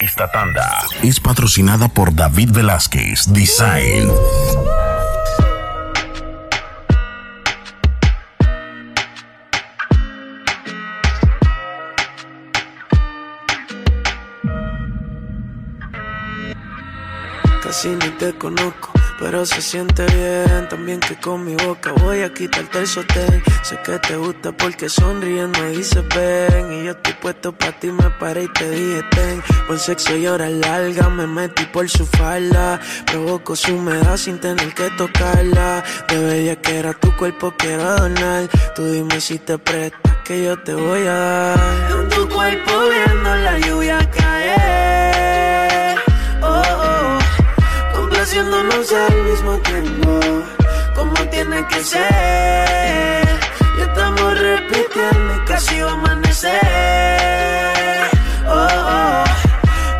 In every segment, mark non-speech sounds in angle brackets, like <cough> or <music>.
Esta tanda es patrocinada por David Velázquez Design. Casi ni te conozco, pero se siente bien. También que con mi boca voy a quitarte el sostén. Sé que te gusta porque sonriendo dices ven. Y yo estoy puesto para ti, me paré y te dije ten. Por sexo y horas largas me metí por su falda. Provoco su humedad sin tener que tocarla. De bella que era tu cuerpo quiero adornar. Tú dime si te prestas que yo te voy a dar. En tu cuerpo viendo la lluvia caer. Complaciéndonos al mismo tiempo, como tiene que ser. Y estamos repitiendo y casi va a amanecer. Oh, oh,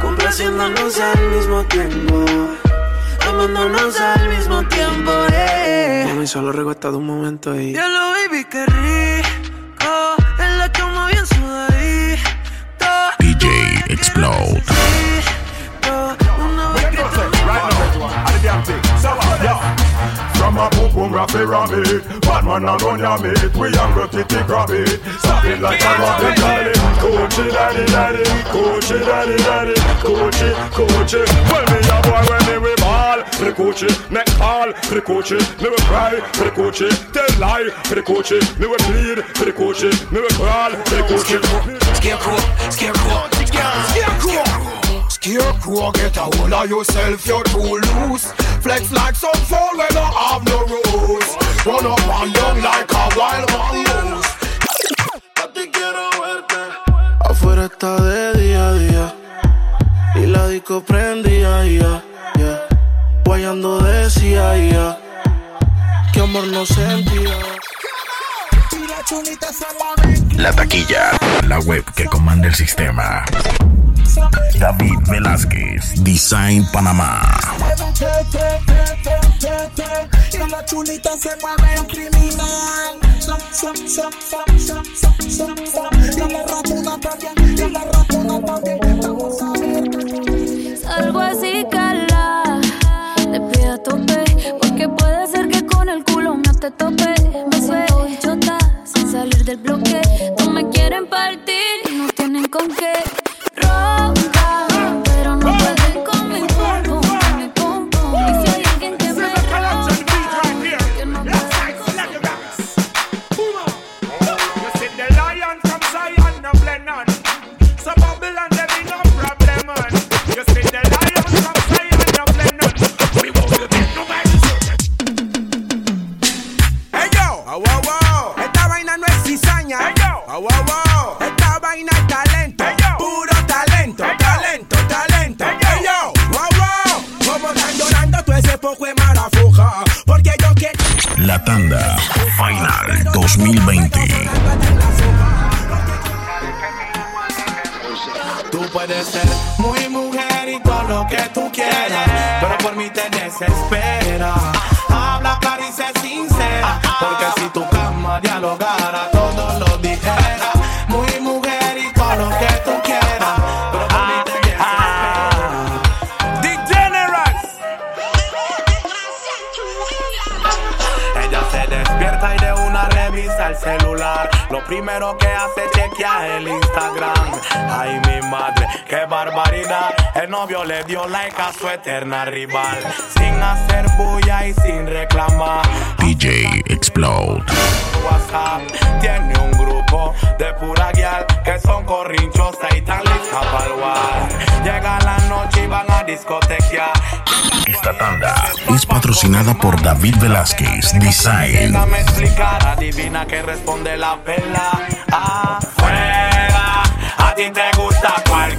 complaciéndonos al mismo tiempo, amándonos al mismo tiempo. Eh. Mami, solo recuesta de un momento y. Ya lo baby, qué rico. En la cama bien sudadito. DJ Explode. From a boom boom raffy rabbit. Bad man a run ya meat We a go titty grab it Stop it like a rabbit daddy. Coochie daddy daddy. Coochie daddy daddy. Coochie coochie Well me a boy when me we ball For the coochie make call For the coochie me we cry For the coochie tell lie For the me we bleed For the coochie me we crawl For the coochie Scarecrow, scarecrow, scarecrow. Scarecrow, get a hold of yourself, you're too loose. Flex like some fool when I have no rules. Run up and down like a wild mongoose. A ti quiero verte. Afuera está de día a día. Y la disco prendía, ya, ya. Guayando decía, ya. Que amor no sentía. La taquilla, la web que comanda el sistema. David Velázquez Design Panamá. Y la chulita se mueve en criminal. Y la ratona también, y la ratona también. Vamos a ver. Salgo así, cala. Te pido a tope. Porque puede ser que con el culo no te tope. Me siento bichota sin salir del bloque. No me quieren partir y no tienen con qué. wow, wow. Ser muy mujer y todo lo que tú quieras, pero por mí te desespera. Habla clara y sé sincera, porque si tu cama dialogara, todo lo dijera. Muy mujer y todo lo que tú quieras, pero por mí te desespera. Degenerates. Ella se despierta y de una revisa el celular. Lo primero que hace es chequear el Instagram. Ay, mi madre, barbaridad. El novio le dio like a su eterna rival. Sin hacer bulla y sin reclamar. DJ Explode. WhatsApp tiene un grupo de pura guial que son corrinchosas y tan listas para. Llega la noche y van a discotequear. Esta tanda es patrocinada por David Velázquez Design. Déjame explicar, adivina que responde la vela. Afuera, a ti te gusta cualquiera.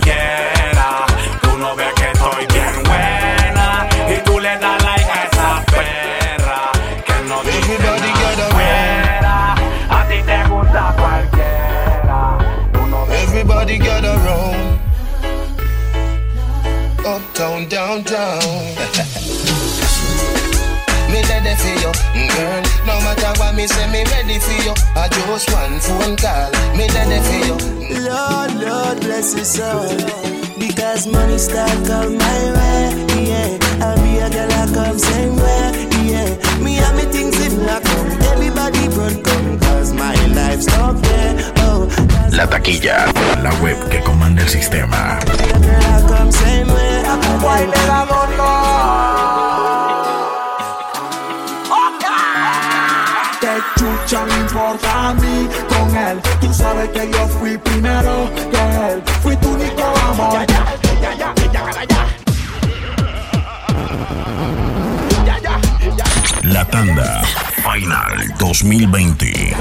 Uptown, downtown. <laughs> me ready for you, girl. No matter what me say, me ready for you. I just one phone call, me ready for you. Lord, Lord, bless his soul. The Cause money start come my way, yeah. I'll be a girl I come same way, yeah. Me and me things in la come. Everybody run come, cause my life's not there, oh. La taquilla, la web que comanda el sistema. A come same way, I come Te chucha no importa a mí con él. Tú sabes que yo fui primero que él. Fui tu único amor. La tanda Final 2020.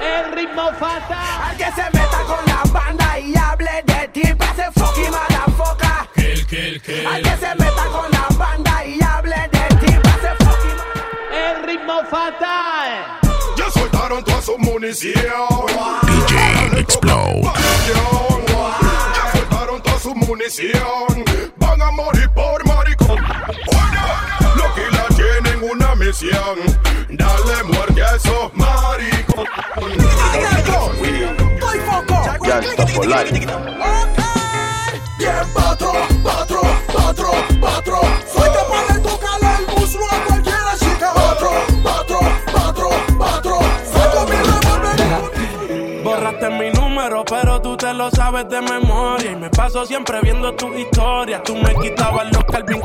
El ritmo fatal. Al que se meta hable de ti, pase fucking motherfucker. Al que se meta con la banda y hable de ti, pase fucking El ritmo fatal. Ya soltaron toda su munición. DJ Explode. Ya soltaron toda su munición. Van a morir por maricón. Oiga, Los que la tienen una misión. Dale muerte a esos maricón. Estoy foco. Bien, patro, patro, patro, patro. Soy capaz de tocarle el muslo a cualquiera chica. Patro, patro, patro, patro. Saco mi revólver. <laughs> Borraste mi número, pero tú te lo sabes de memoria. Y me paso siempre viendo tus historias. Tú me quitabas los Calvin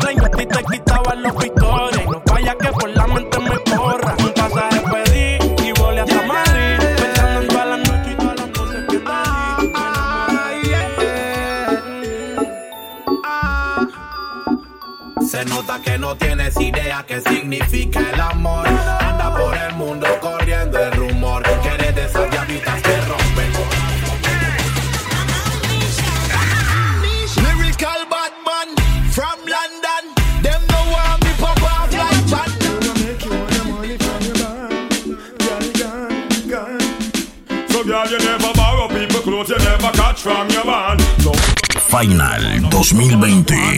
idea qué significa el amor. Anda por el mundo corriendo el rumor que eres de esas diablitas que rompen. Lyrical Batman from London. Them no want me pop off like Batman. So girl, you never borrow people clothes, you never catch from your man. No, Final 2020.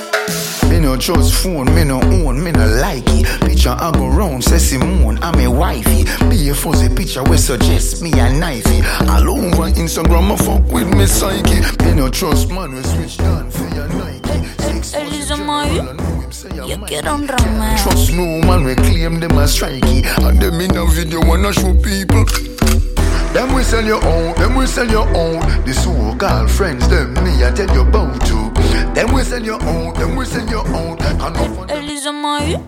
No trust phone, me no own, me no like it. Picture I go round, say Simone, I'm a wifey. Be a fuzzy picture we suggest me a knifey. All over Instagram, I fuck with me psyche. Me no trust man, we switch down for your Nike. Six Él months hizo in Mayo. jail, I know him say I'm Yo quiero un Romeo. Trust no man, we claim them as strikey. And them in a video wanna show people. Them we sell your own, them we sell your own. The so-called friends, them me I tell you about to. Them we sell your hizo Mayo.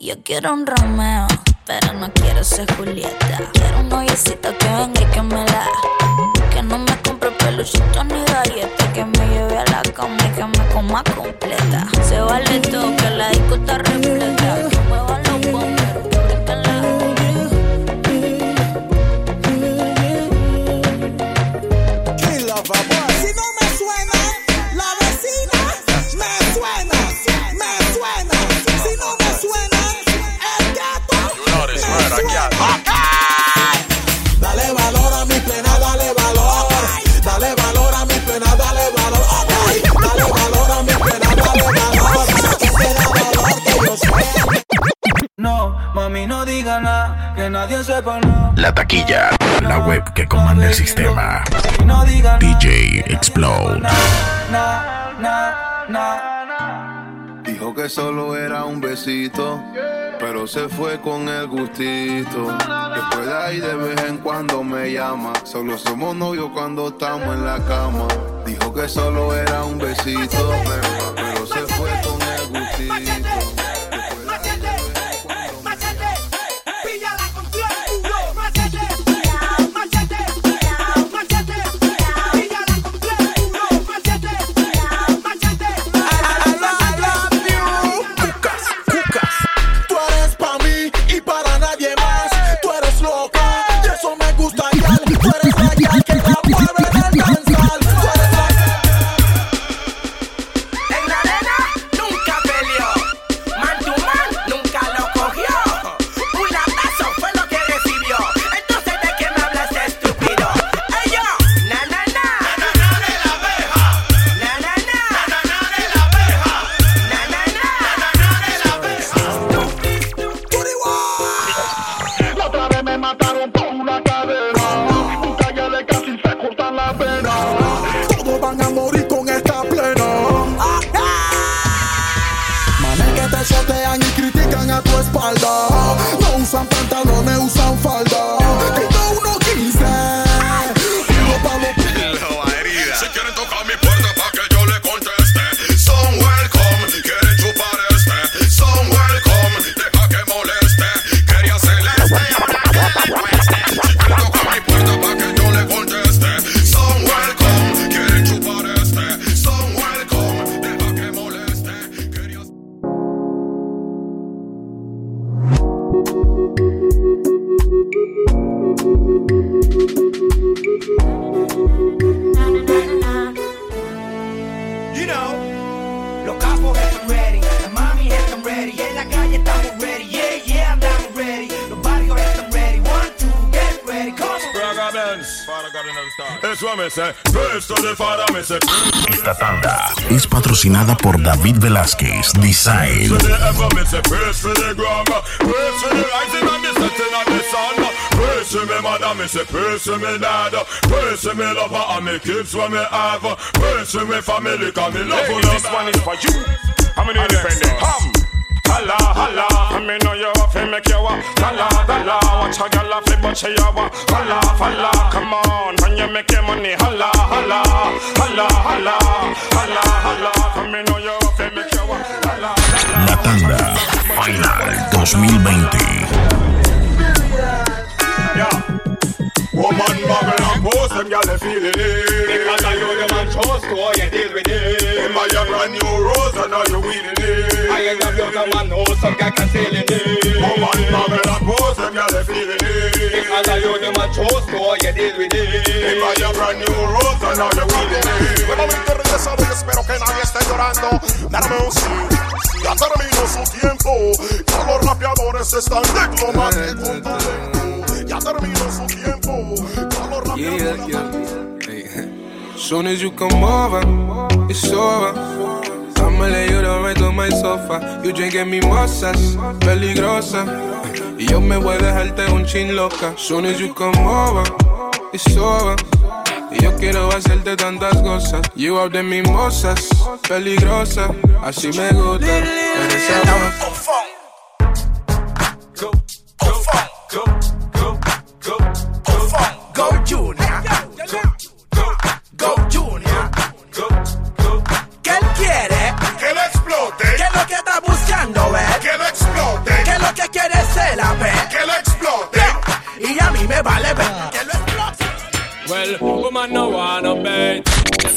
Yo quiero un Romeo, pero no quiero ser Julieta. Quiero un noviecito que venga y que me la. Que no me compre peluchito ni galletas. Que me lleve a la cama y que me coma completa. Se vale todo, que la disco está repleta. Que mueva los bomberos, No, mami, no diga nada, que nadie sepa nada. La taquilla, la web que comanda el sistema. Y no diga nada. DJ Explode. Na, na, na. Dijo que solo era un besito, pero se fue con el gustito. Después de ahí de vez en cuando me llama. Solo somos novios cuando estamos en la cama. Dijo que solo era un besito, pero, pero se fue con el gustito. You know, los capos están ready, la mami están ready, en la calle estamos Esta tanda es patrocinada por David Velázquez Design. Praise me mother, me say praise me dad Praise me lover and me kids when me have Praise me family cause me love you This one is for you. I'm an independent. Hum Holla, holla. I me know you have to make you a Holla, holla. Watch a girl off but she a wa Holla, holla. Come on When you make your money Holla, holla. Holla, holla. Holla, holla. I me know you have to make you a Holla, La tanda Final 2020. Woman bubble and pose them they feeling it. Because I know the man chose to how you deal with it. In my brand new rose and now you it. I ain't love you the man know some guy it. Woman them they feeling it. Because I know the man chose to how you deal with it. In my brand new rose and now you it. Nuevamente regresado y espero que nadie esté llorando. Dame un sí Ya terminó su tiempo. Ya los rapeadores están declamando Ya terminó su tiempo Soon as you come over, it's over. I'ma lay you down right on my sofa. You drinking mi mozas, peligrosa. Y yo me voy a dejarte un chin loca. Soon as you come over, it's over. Y yo quiero hacerte tantas cosas. You out de mimosas, peligrosa. Así me gusta.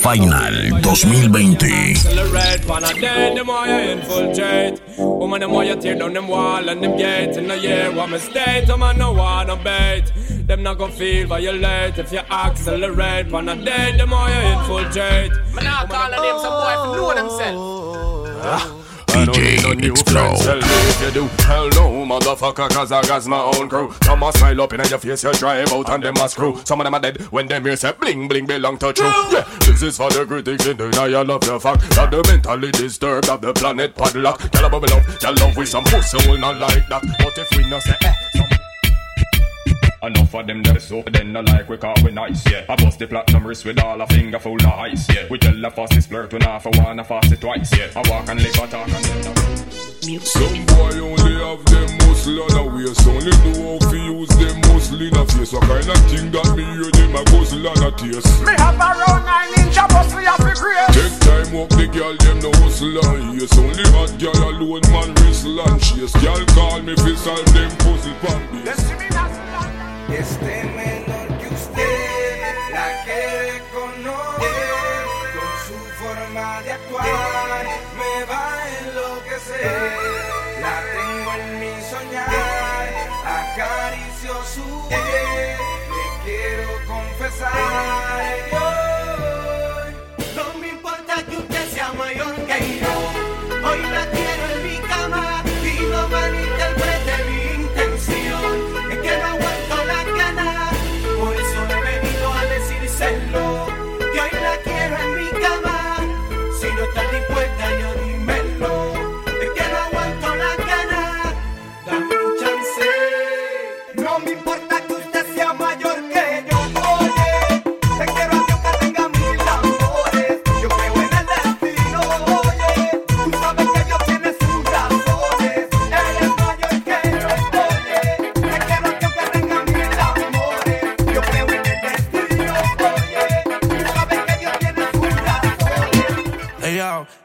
Final 2020. Accelerate, pan a day, the more you infiltrate. Woman, the more you tear down them wall and them gates. In a year, what mistake, woman no wanna bait. Them not gonna feel violate if you accelerate. Pan a day, the more you infiltrate. Man, I call a name some boy if know themselves. DJ Explode. Tell me if you do, hell no, motherfucker, cause I got my own crew. Some a smile up in your face, you drive out and them a screw. Some of them are dead when them here say bling bling belong to true. Yeah, this is for the critics in denial of the fact that the mentally disturbed of the planet padlock. Tell a bubble up, tell love with some pussy will not like that. But if we not say eh, Enough of them that so then no like we call we nice, yeah. I bust the platinum wrist with all a finger full of ice, yeah. We tell the fastest flirt we not for one, a fast it twice, yeah. I walk and live I talk and then Some boy only have them muscle on a waist Only know how to use them muscle in a face What kind of thing that me hear them a guzzle and a taste Me have a round nine inch of muscle of the grave. Take time up the girl them no hustle and yes Only hot girl alone man whistle and chase Girl call me fi solve them puzzle pan base Este menor que usted la quiere conocer con su forma de actuar me va a enloquecer. La tengo en mi soñar, acaricio su piel, le quiero confesar.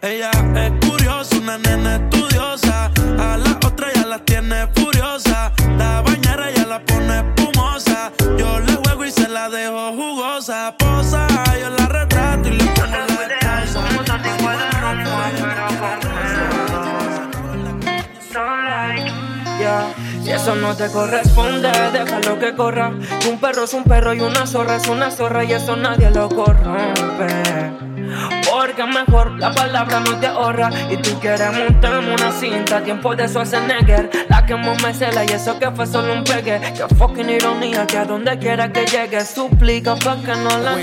Ella, es curiosa, una nena estudiosa. A la otra ya la tiene furiosa. La bañera ya la pone espumosa. Yo le juego y se la dejo jugosa. Posa, yo la retrato y le pongo la esposa. Ya, Si eso no te corresponde, déjalo que corra. Un perro es un perro y una zorra es una zorra y eso nadie lo corrompe. Porque mejor la palabra no te ahorra. Y tú quieres montarme una cinta, tiempo de Schwarzenegger. La que me y eso que fue solo un pegue. Que fucking ironía, que a donde quiera que llegue, suplica pa' que no la.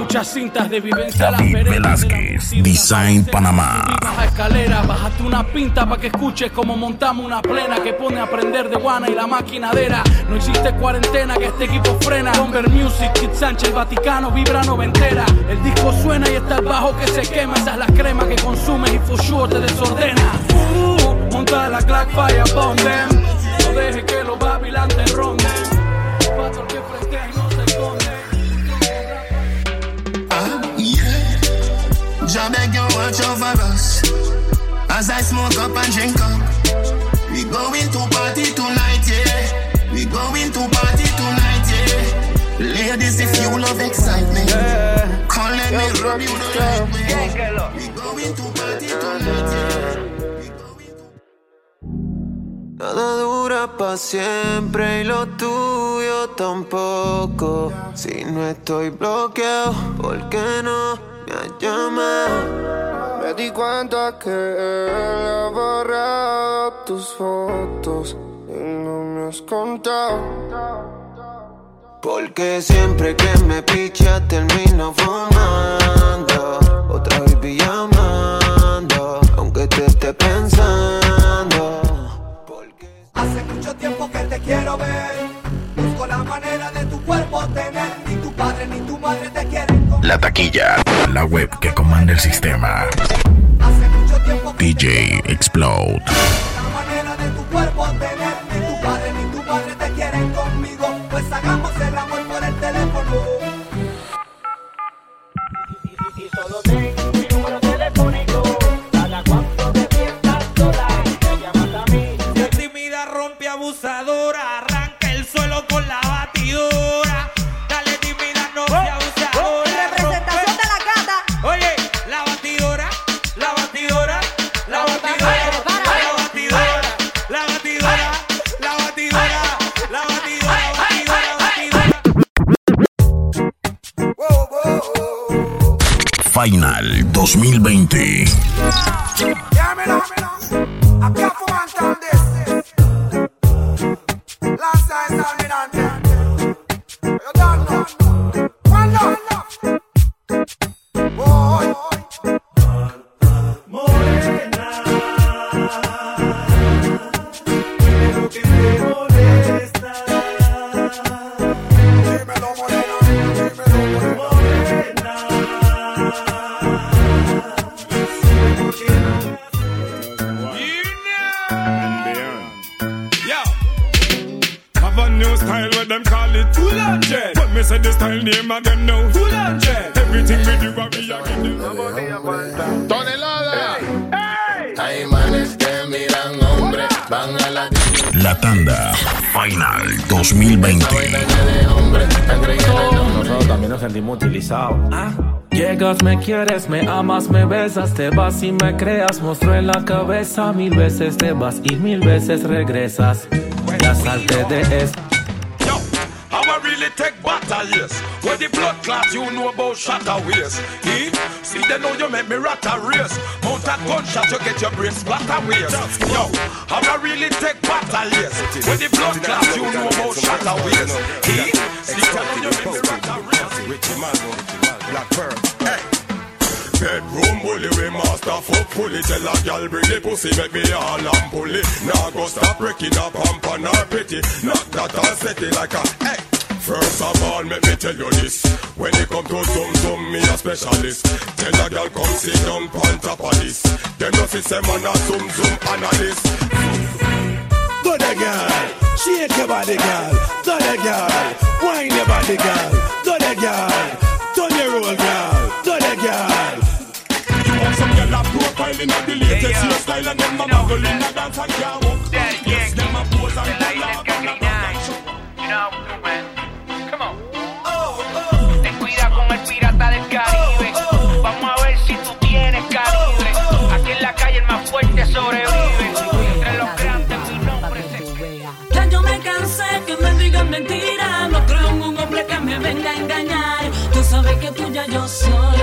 Muchas cintas de vivencia David Velázquez, Design Panamá. Baja escalera, bájate una pinta para que escuches como montamos una plena que pone a prender de guana y la maquinadera. No existe cuarentena que este equipo frena. Bomber Music, Kid Sánchez, Vaticano, vibra noventera. El disco suena y está el bajo que se quema. Esa es la crema que consumes y for sure te desordena. Uh, monta la Black Fire Bomb them. No deje que los Babylon te ronden. As I smoke up and drink up. We going to party tonight, yeah. We going to party tonight, yeah. Ladies, if you love excitement let me rub you the right way. We going to party tonight, yeah. Nada dura para siempre y lo tuyo tampoco. Si no estoy bloqueado, ¿por qué no me has llamado? Me di cuenta que él ha borrado tus fotos y no me has contado. Porque siempre que me picha termino fumando. Otra vez llamando, aunque te esté pensando. Hace mucho tiempo que te quiero ver. Busco la manera de tu cuerpo tener. Ni tu padre ni tu madre te quieren. La taquilla, la web que comanda el sistema. DJ Explode. La manera de tu cuerpo Final 2020. Llegas, me quieres, me amas, me besas, te vas y me creas. Monstruo en la cabeza, mil veces te vas y mil veces regresas. Ya salte de esto. Yes. Where the blood clot, you know about shatter waist. Eh? See, they know you make me rat a race. Mount a gunshot, you get your brain splatter waist. Yo, I'ma really take battle, yes. Where the blood clot, you know about shatter waist. Eh? See, they know you make me rat a race. Black Pearl. Bedroom bully, we master fuck fully Tell a gal bring the pussy, make me all and pull it Now go stop breaking up pump on her pity Knock that all set like a, hey First of all, let me tell you this When it come to zoom zoom, me a specialist Tell a gal come sit down on top of this Them no see say man a zoom zoom analyst Go there, girl. Shake your body, girl. Go there, girl. Wine your body, girl. Go there, girl. Turn your roll, girl. Go there, girl. Want some girl a profile in the latest hairstyle And them a muggle in a dance and can't walk Yes, them a pose and pull up and a You know, man.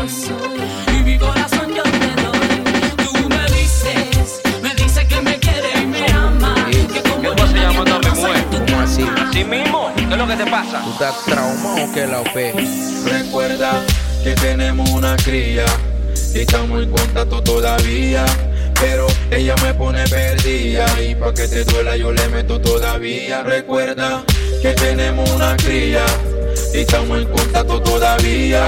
Y mi corazón. Tú me dices, me dices que me quede y me ama. Yo pase ya me muero. ¿Cómo así? ¿Así mismo? ¿Qué es lo que te pasa? ¿Tú estás traumado o qué la oféis? Recuerda que tenemos una cría y estamos en contacto todavía. Pero ella me pone perdida y pa que te duela yo le meto todavía. Recuerda que tenemos una cría y estamos en contacto todavía.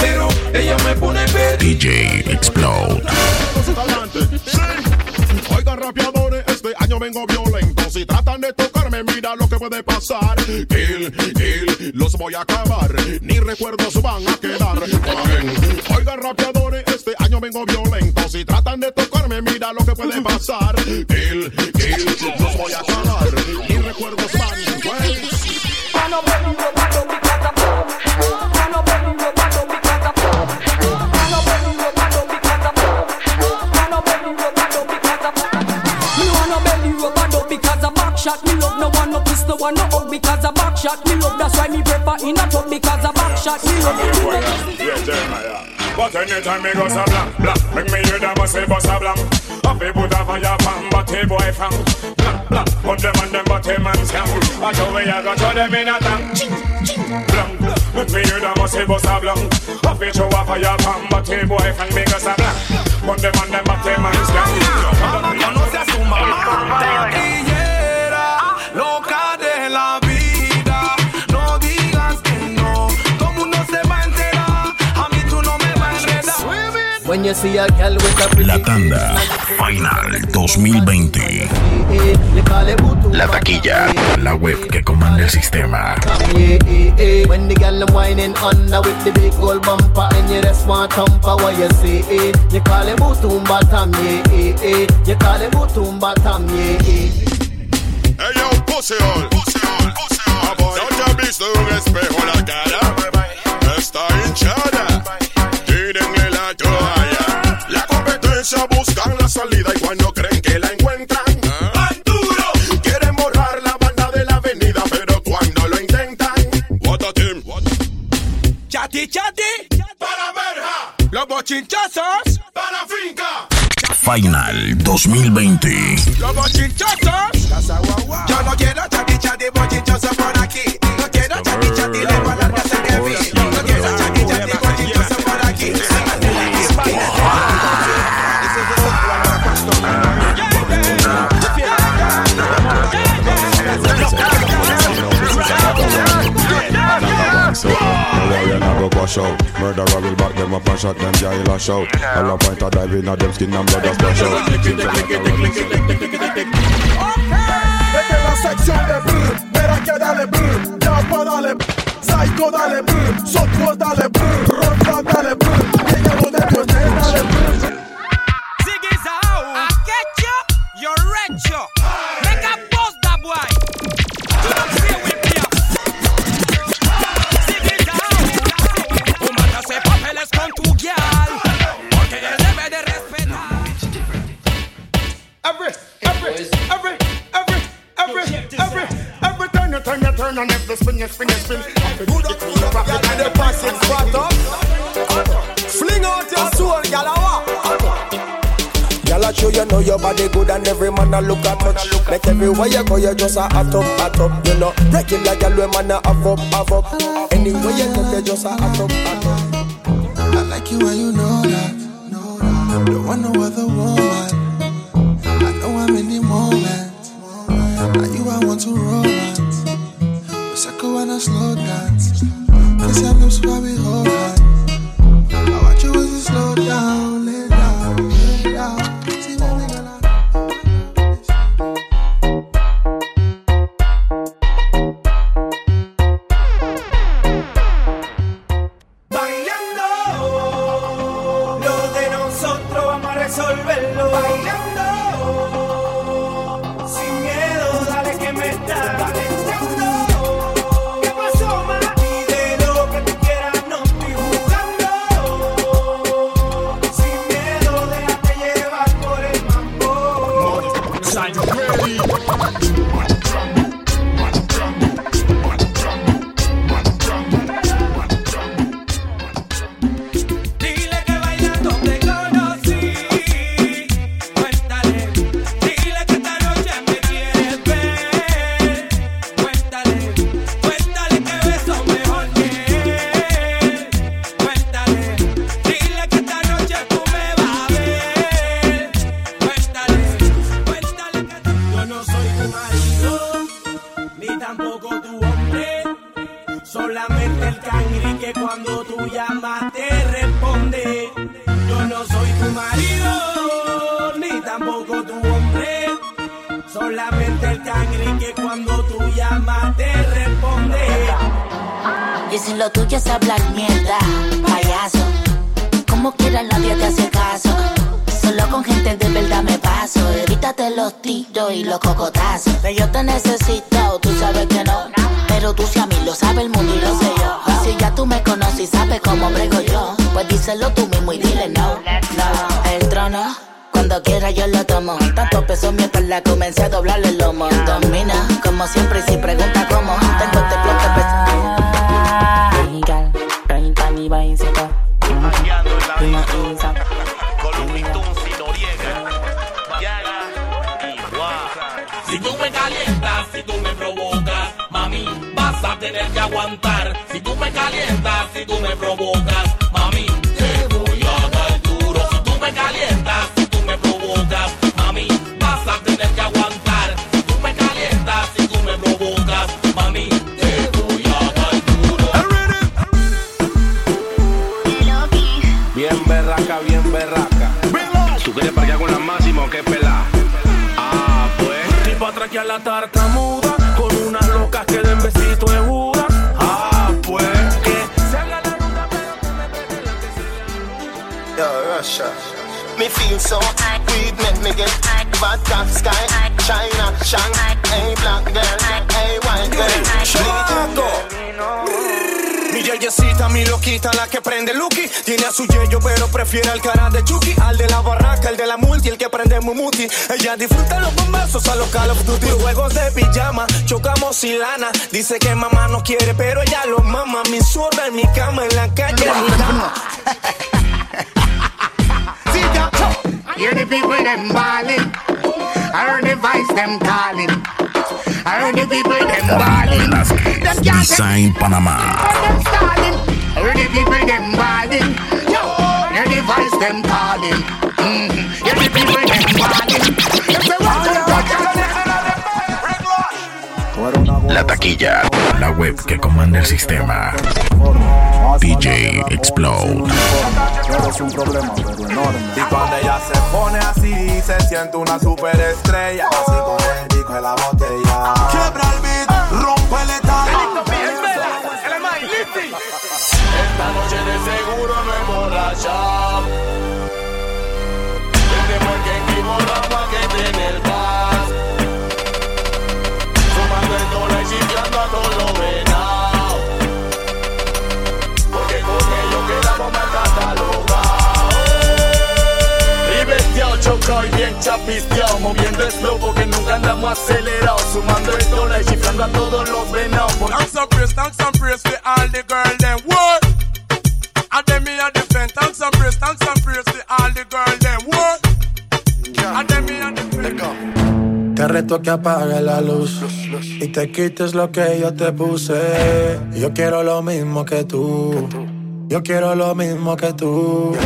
Pero ella me pone perdida. DJ Explode. Oigan rapeadores, este año vengo violento. Si tratan de tocarme, mira lo que puede pasar. Kill, kill, los voy a acabar. Ni recuerdos van a quedar. Oigan, rapeadores, este año vengo violento. Si tratan de tocarme, mira lo que puede pasar. Kill, kill, los voy a acabar. Ni recuerdos van. Me shot. Me love that's why me prefer in a tub because a back shot. Me love Yeah, Jeremiah. But anytime me go so blank, blank Make me hear them a say bust a blank Up they put a fire pan, but the boy from Blank, blank Put them on them, but the man scam I show me I got to them in a tank Ching, ching, blank Make me hear them a say bust a blank Up they show a fire pan, but the boy from me go so blank Put them on them, but the man scam Yo no se asuma Taquillera, loca When you see a girl with a La tanda Final 2020. La taquilla, la web que comanda el sistema. Yeah, yeah, yeah. When the girl them whining under with the big gold bumper and you just want thumper, what you say? You call it Butumba Tam, yeah, yeah, yeah. You call it Butumba Tam, yeah, yeah. Hey yo, pussy hole, pussy hole, pussy hole. No te has visto un espejo la cara. Está hinchada. Chati, chati Para verja. Los bochinchazos Para finca. Final 2020. Los bochinchazos Yo no quiero chati, chati, bochinchoso por aquí. No quiero chati, chati, out. Murderer will back them up and shot them jail a shout. All a point of dive in at them skin and blood a splash out. Vete la sección de brr, verá que dale brr, Yapa dale brr, Psycho dale brr, Sotro dale brr, Ronda dale brr, and every spin you spin you spin. Happy the up, happy do the passing spot up. Fling out your soul, galawa. Girl, I show you know your body good and every man a look at touch. Make everywhere you go, you just a hot up, hot up. You know, regular girl, we man a have up, have up. Anywhere you go, you just a hot up, hot up. I like you and you know that. Don't want no other woman. Y si lo tuyo es hablar mierda, payaso. Como quiera nadie te hace caso. Solo con gente de verdad me paso. Evítate los tiros y los cocotazos. Que yo te necesito, tú sabes que no. Pero tú si a mí lo sabe el mundo y lo sé yo. Y si ya tú me conoces y sabes cómo brego yo, pues díselo tú mismo y dile no. No, el trono. Cuando quiera yo lo tomo. Tanto peso mi espalda comencé a doblarle el lomo. Domina, como siempre, y si pregunta cómo, tengo este flow que pesa. Si tú me calientas, si tú me provocas, mami, vas a tener que aguantar. Si tú me calientas, si tú me provocas, pues. Pa' traquear la tartamuda con unas locas que den besito de Judas. Ah, pues. Que se haga la ruta, Yo, Russia. Me feel so weed make me get vodka sky China Shang Hey black girl Hey white girl Mi mi loquita, la que prende Lucky. Tiene a su yeyo, pero prefiere al cara de Chucky. Al de la barraca, el de la multi, el que prende Mumuti. Ella disfruta los bombazos a los Call of Duty. Juegos de pijama, chocamos sin lana. Dice que mamá no quiere, pero ella lo mama. Mi zurda en mi cama, en la calle, en mi cama. Hear <laughs> the people them ballin'. I heard the voice them calling. Design Panamá. them stalling. I heard the people them ballin'. Yo, hear the voice them calling. Mm-hmm. Hear the people them ballin'. Them say, "Watch out, watch out." La taquilla, la web que comanda el sistema. DJ Explode. Y cuando ella se pone así, se siente una superestrella. Así chapisteado. Moviendo el flow porque nunca andamos acelerados. Sumando el dólar y chiflando a todos los venados. Thanks and praise, thanks and praise for all the girl them. What? And them me a defend. Thanks and praise, thanks and praise for all the girl them. What? And them me a defend. Te reto que apague la luz y te quites lo que yo te puse. Yo quiero lo mismo que tú. Yo quiero lo mismo que tú.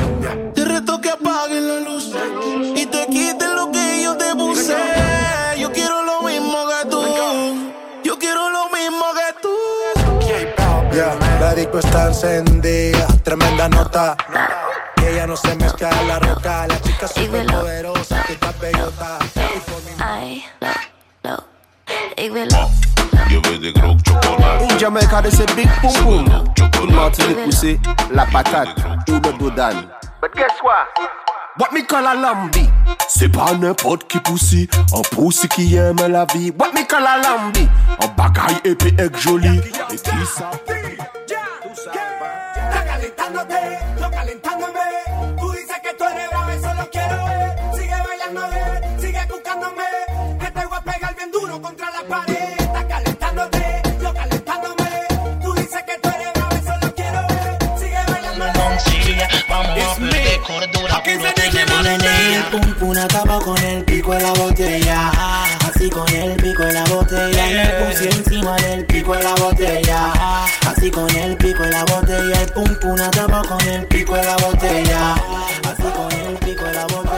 La disco está encendida, tremenda nota. Que ella no se mezcla en la roca. La chica poderosa, que está bellota. Ay, lo, lo. Ik wil lo. Je weet de groot chocolade. In Jamaica, they say big pum pum. In Martinique, we say la patate ou le. But guess what? What me call a lambi? C'est pas n'importe qui poussi, un poussi qui aime la vie. What me call a lambi? Un bagaille épais et joli. Et qui ça? Está calentándote, yo calentándome. Tú dices que tú eres bravo, eso lo quiero ver. Sigue bailando bien, sigue buscándome. Que te voy a pegar bien duro contra la pared. Está calentándote, yo calentándome. Tú dices que tú eres bravo, eso lo quiero ver. Sigue bailando bien. Vamos a perder cordura, puro tenemos el pum pum acabo con el pico de la botella. Así con el pico de la botella. Y el pum encima del pico de la botella. Así con el pico de la botella. El pum pum acabo con el pico de la botella. Así con el pico de la botella.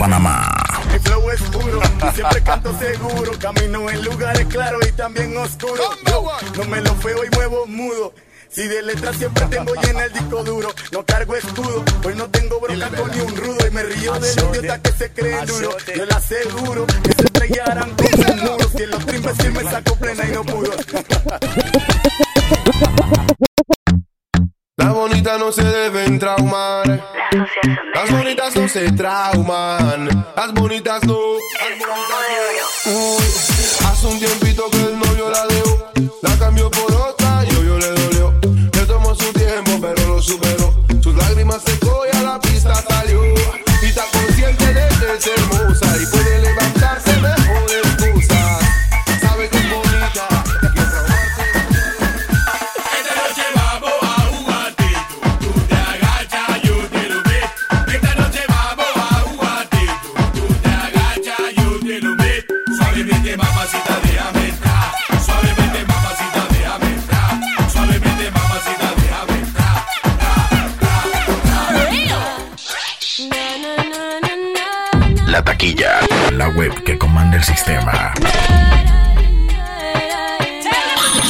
Panamá. Mi flow es puro y siempre canto seguro. Camino en lugares claros y también oscuros. Yo no me lo feo y muevo mudo. Si de letras siempre tengo llena el disco duro, no cargo escudo, pues no tengo bronca con ni un rudo y me río de los idiotas que se creen duro. Yo le aseguro que se estrellarán con sus muros. Si el otro imbécil me sacó plena y no pudo. Las bonitas no se deben traumar. Las bonitas no se trauman. Las bonitas no. Uy, hace un tiempito que el novio la dejó. La cambió por otra y yo le dolió. Le tomó su tiempo, pero lo superó. Sus lágrimas secó y a la pista salió. Y está consciente de que es La web que comanda el sistema.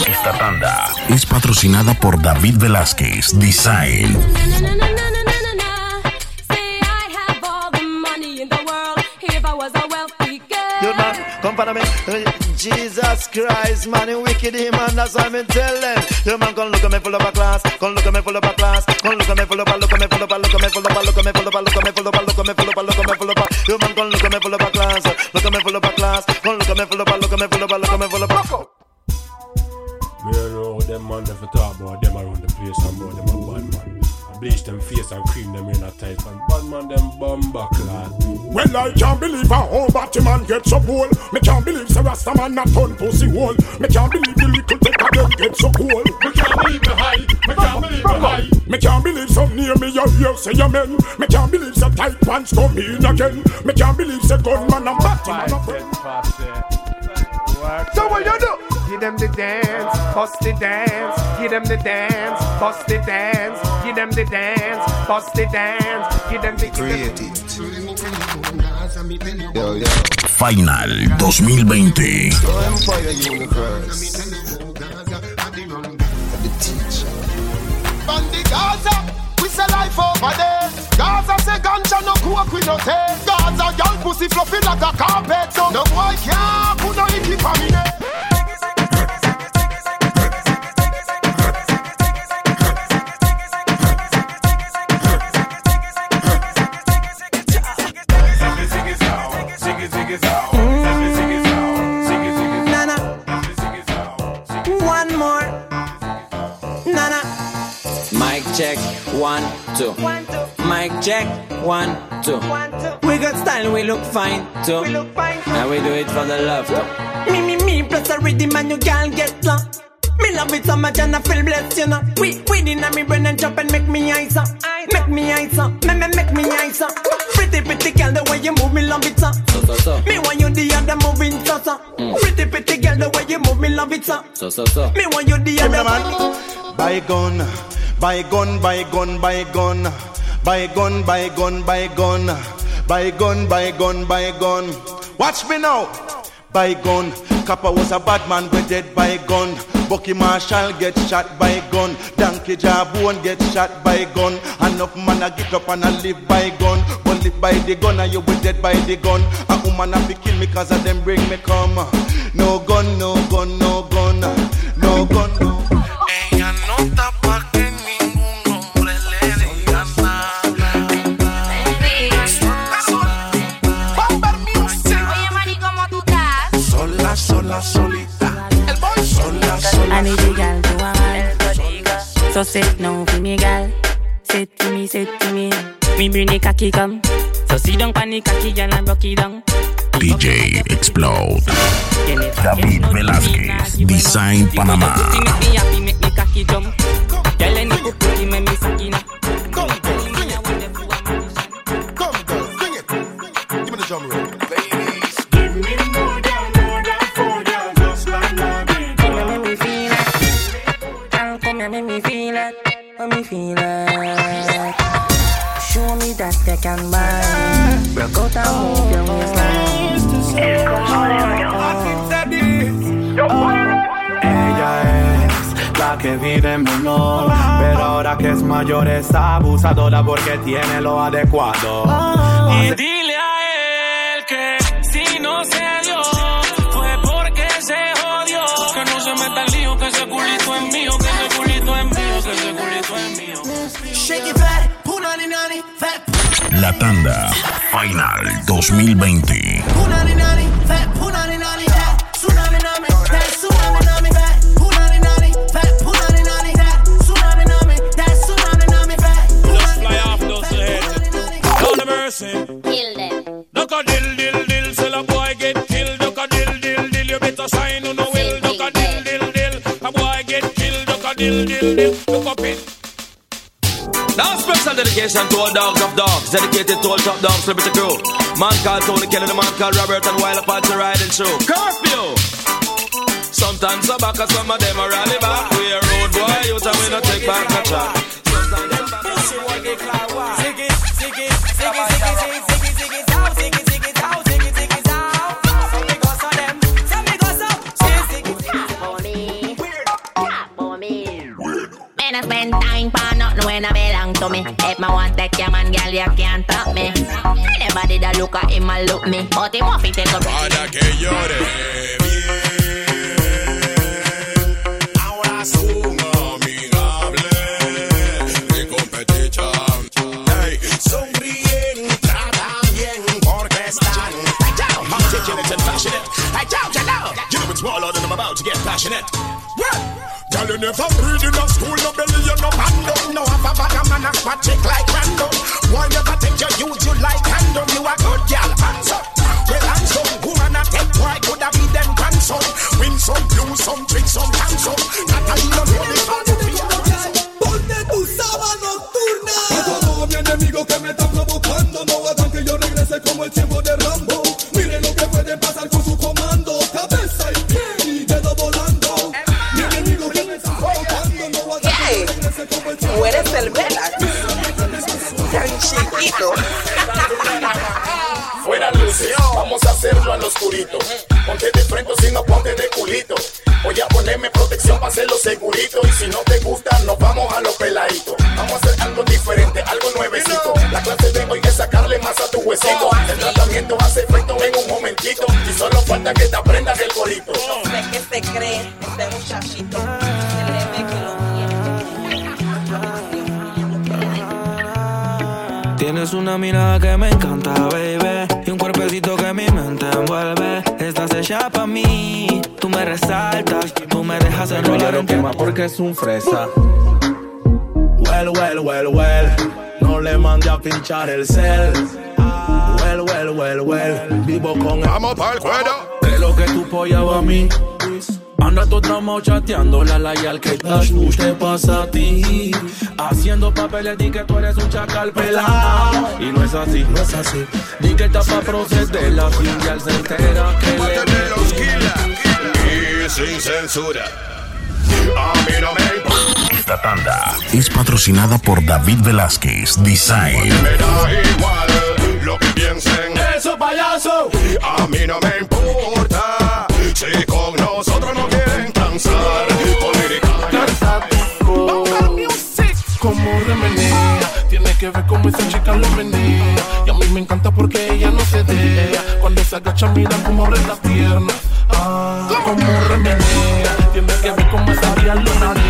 Esta tanda es patrocinada por David Velázquez, Design. You man, come look at me full of a a class, come look at me full of a class, come look at me full of a, look at me full of a, look at me full of a. Me don't know how them man if talk about them around the place and about them a bad man. I bleach them face and cream them in a tight and bad man them bumba clad. Well, I can't believe a whole batty man get so cool. Me can't believe Sir Rasta man not turn pussy hole. Me can't believe the little take of them get so cool. Me can't believe the high. Me can't believe the high. Me can't believe some near me you hear say amen. Me can't believe some tight pants come in again. Me can't believe say gunman and batty man a friend. So what you do? Give them the dance, bust the dance. Give them the dance, bust the dance. Give them the dance, bust the dance. Give them the Create Yo, yo. Final 2020. Gaza, we say life over there. Gaza say ganja no coke we no take. Gaza girl pussy fluffy like a carpet. So no boy can't put no icky for me. Check. One, two. Mic check. One, two. We got style, we look fine too. We look fine. And we do it for the love too. Me, me, me, plus a rhythm and you can't get low. Me love it so much and I feel blessed, you know. We, we in me brain and jump and make me eyes up. Make me eyes up. Me, me, make me eyes up. Pretty, pretty girl, the way you move me love it, so. So, so, so. Me want you the other moving, so, so. Mm. Pretty, pretty girl, the way you move me love it, so. So, so, so. Me want you the other man. Buy gun, buy gun, buy gun, buy gun, buy gun, buy gun, buy gun, buy gun, buy gun, buy gun. Watch me now. By gun, Kappa was a bad man, we dead by gun. Bucky Marshall get shot by gun. Donkey Jabone get shot by gun. Enough man a get up and a live by gun. But live by the gun and you will dead by the gun. A woman a fi kill me cause of them bring me come. No gun, no gun, no gun, no gun, no Ella no está pa' que ningún hombre le diga Oye, Mari, ¿cómo tú estás? Sola, sola, solita. El boy sola, I need a girl to a. So sit now for me, girl. Sit to me, sit to me. Me bring the cocky come. So sit down pan the cocky, girl, and rock it down. DJ Explode. David Velázquez, Design Panamá. Pussy make me happy, make me cocky jump. Girl, any good pussy make me sucky now. Come, girl, sing it. Come, girl, sing it. Give me the drum roll. Que vive en menor, pero ahora que es mayor es abusadora porque tiene lo adecuado. Y dile a él que si no se dio fue porque se jodió. Que no se meta en lío, que ese culito es mío, que ese culito es mío, que ese culito es mío. Shake it fat, punani nani, fat La tanda Final 2020. punani nani, fat punani nani, mercy. Kill them. Duck a dill dill dill, sell a boy get killed. Duck a dill dill dill, you better sign on no will. Duck a dill dill dill, a boy get killed. Duck a dill dill dill, look up it. Now special dedication to all dogs of dogs, dedicated to all top dogs, celebrity crew. Man called Tony Kelly, the man called Robert, and Wild Apache riding through. Curfew! Sometimes so back, some of them are rally back. We a road boy, you tell me not take back a track. Man, I spend time for nothing when I belong to me. If my want take your man, girl, you can't stop me. Anybody that look at him, I look me. But he want to take a Para que llore more than I'm about to get passionate. Girl, you never read in a school, no belly, you no bando. No have a bag of man, a spot <laughs> Fuera luces, vamos a hacerlo al oscurito. Ponte de frente, si no ponte de culito. Voy a ponerme protección para hacerlo segurito. Y si no te gusta, nos vamos a los peladitos. Vamos a hacer algo diferente, algo nuevecito. La clase de hoy es sacarle más a tu huesito. El tratamiento hace efecto en un momentito. Y solo falta que te aprendas el corito. ¿De qué se cree este muchachito? Tienes una mirada que me encanta, baby. Y un cuerpecito que mi mente envuelve. Estás hecha pa' mí. Tú me resaltas, tú me dejas enrollar en quema porque es un fresa. Well, well, well, well. No le mande a pinchar el cel. Well, well, well, well. Vivo con Vamos pa'l cuero. De lo que tu polla va a mí. Anda todo tramo chateando la layal que dash te pasa a ti. Haciendo papeles di que tú eres un chacal pelado. Y no es así, no es así. Di que está pa' proceder la finga se entera que le Y sin censura. A mí no me importa. Esta tanda es patrocinada por David Velázquez Design. Me da igual lo que piensen. Eso payaso. A mí no me importa no transar. Como de menea, tiene que ver cómo esa chica lo menea. Y a mí me encanta porque ella no se deja. Cuando se agacha, mira cómo abre las piernas. Ah, como remenea, tiene que ver cómo esa tía lo menea.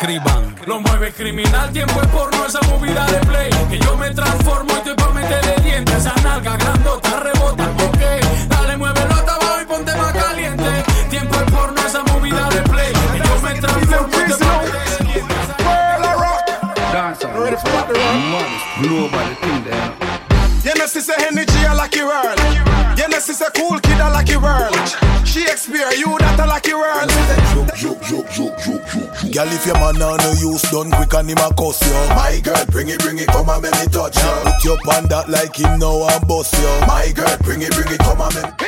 Escriban. Lo mueve criminal, tiempo es porno, esa movida de play. Que yo Girl, if your man on no use done quick and him a cuss you. My girl, bring it, bring it, come and make me touch you. Put your pan that like him now and bust you. My girl, bring it, bring it, come and make me.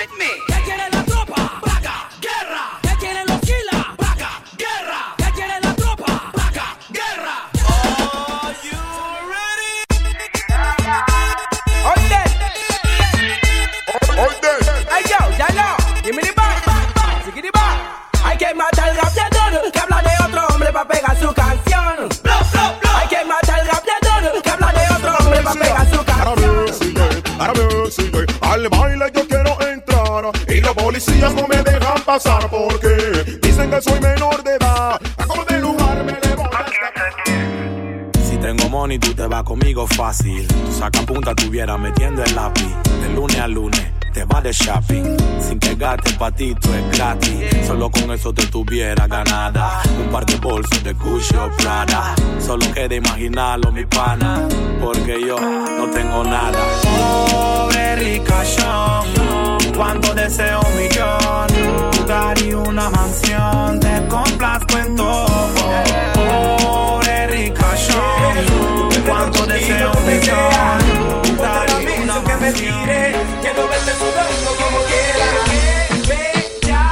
Pasar porque dicen que soy menor de edad. Como de lugar me levanto. Si tengo money, tú te vas conmigo fácil. Tú saca punta, tuviera metiendo el lápiz. De lunes a lunes, te vas de shopping. Sin que gastes patito es gratis. Solo con eso te tuviera ganada. Un par de bolsos de Gucci o Prada. Solo queda imaginarlo, mi pana. Porque yo no tengo nada. Pobre ricachón. Cuando deseo un millón. Y una mansión. Te complazco en todo. Pobre ricachón. Cuando deseo que me tire. Quiero verte sudando como quiera. Bella,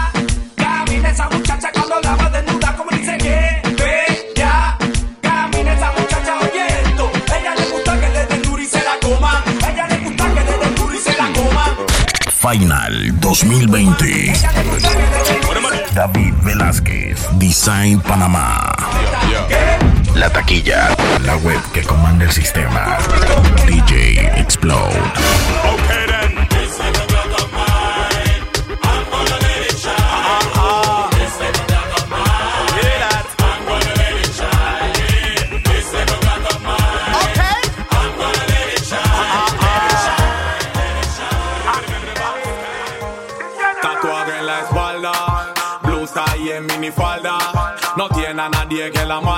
camina esa muchacha cuando la va desnuda como dice que. Bella, camina esa muchacha oyendo. Ella le gusta que den duro y se la coma. Ella le gusta que den duro y se la coma. Final 2020. David Velázquez, Design Panamá. La taquilla, la web que comanda el sistema. DJ Explode. Tiene a nadie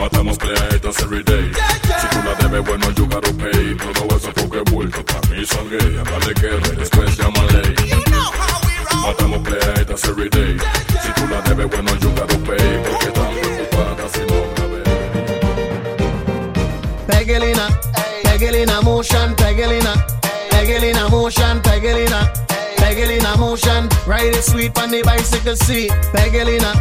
Matamos pleitos every day. Si tú la debes, bueno, you gotta pay. Todo eso porque bulto, pa' mí son gay. Háblale que después llámale. Matamos pleitos every day. Si tú la debes, bueno, you gotta pay. Porque están preocupadas si no la ves. Pegelina, Pegelina motion, Pegelina, Pegelina motion, Pegelina, Pegelina motion. Ride it sweet on the bicycle seat. Pegelina,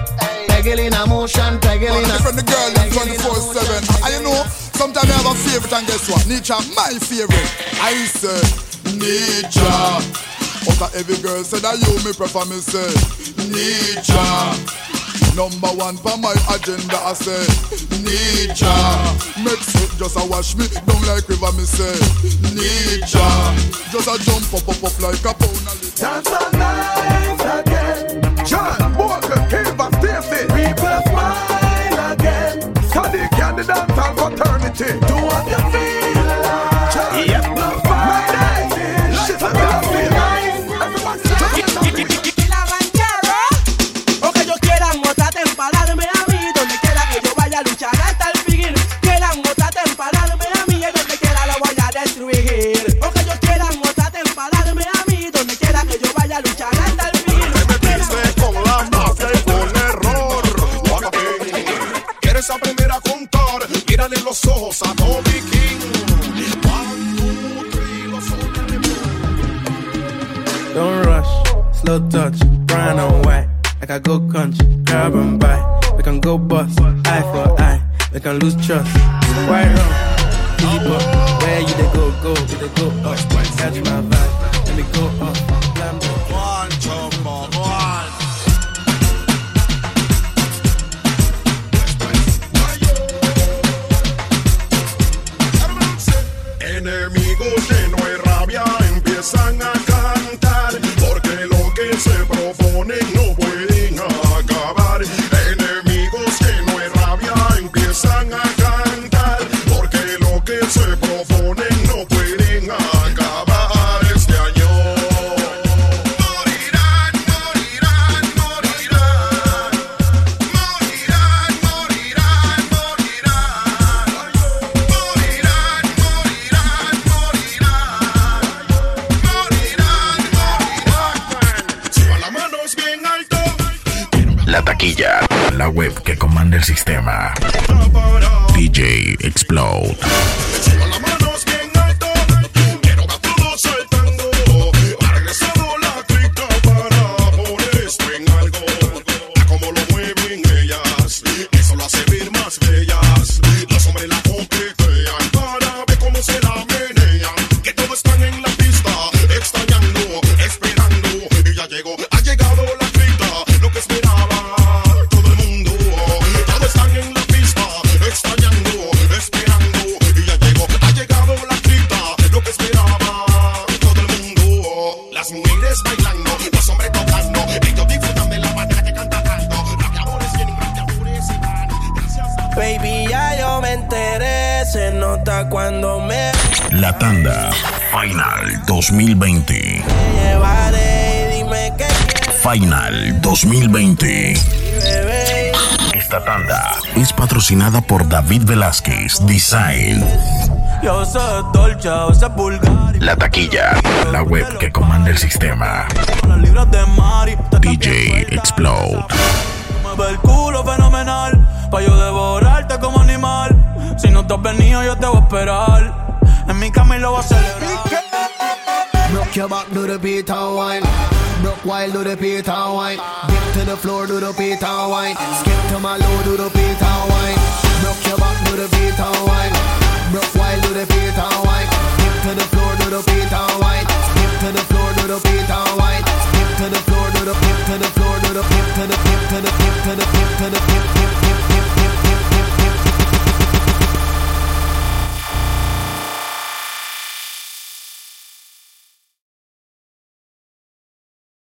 Pegelina motion, Pegelina. From the girl them 24-7 And you know, sometimes I have a favorite and guess what? Nietzsche, my favorite. I say, Nietzsche. But a every girl said that you me prefer me say Nietzsche. Number one for my agenda I say Nietzsche. Makes it just a wash me down like river me say Nietzsche. Just a jump up up up like a pound of liquor. Dance all night again John Walker, Kiva, Stacy People smile again. Sadiq and the dancehall fraternity Do what you feel like. Yep miran en los ojos a King. Don't rush, slow touch, brown and white. Like I go country, grab and buy. We can go bust, eye for eye. We can lose trust. White rum, easy buck. Where you they go, go, you they go up. Catch my vibe, let me go up. 2020. llevaré. Dime qué Final 2020. bebé. Esta tanda es patrocinada por David Velázquez Design. La taquilla, la web que comanda el sistema. DJ Explode. El culo fenomenal. Pa' yo devorarte como animal. Si no te has venido, yo te voy a esperar. En mi cama y lo voy a celebrar. Rock your back, do the Peter wine. Broke wild, do the Peter wine. Dip to the floor, do the Peter wine. Skip to my low, do the Peter wine. Broke your back, do the Peter wine. Broke wild, do the Peter wine. Dip to the floor, do the Peter wine. Skip to the floor, do the Peter wine. Skip to the floor, do the beat, to the floor, do the beat, to the beat, to the beat, to the beat to the beat,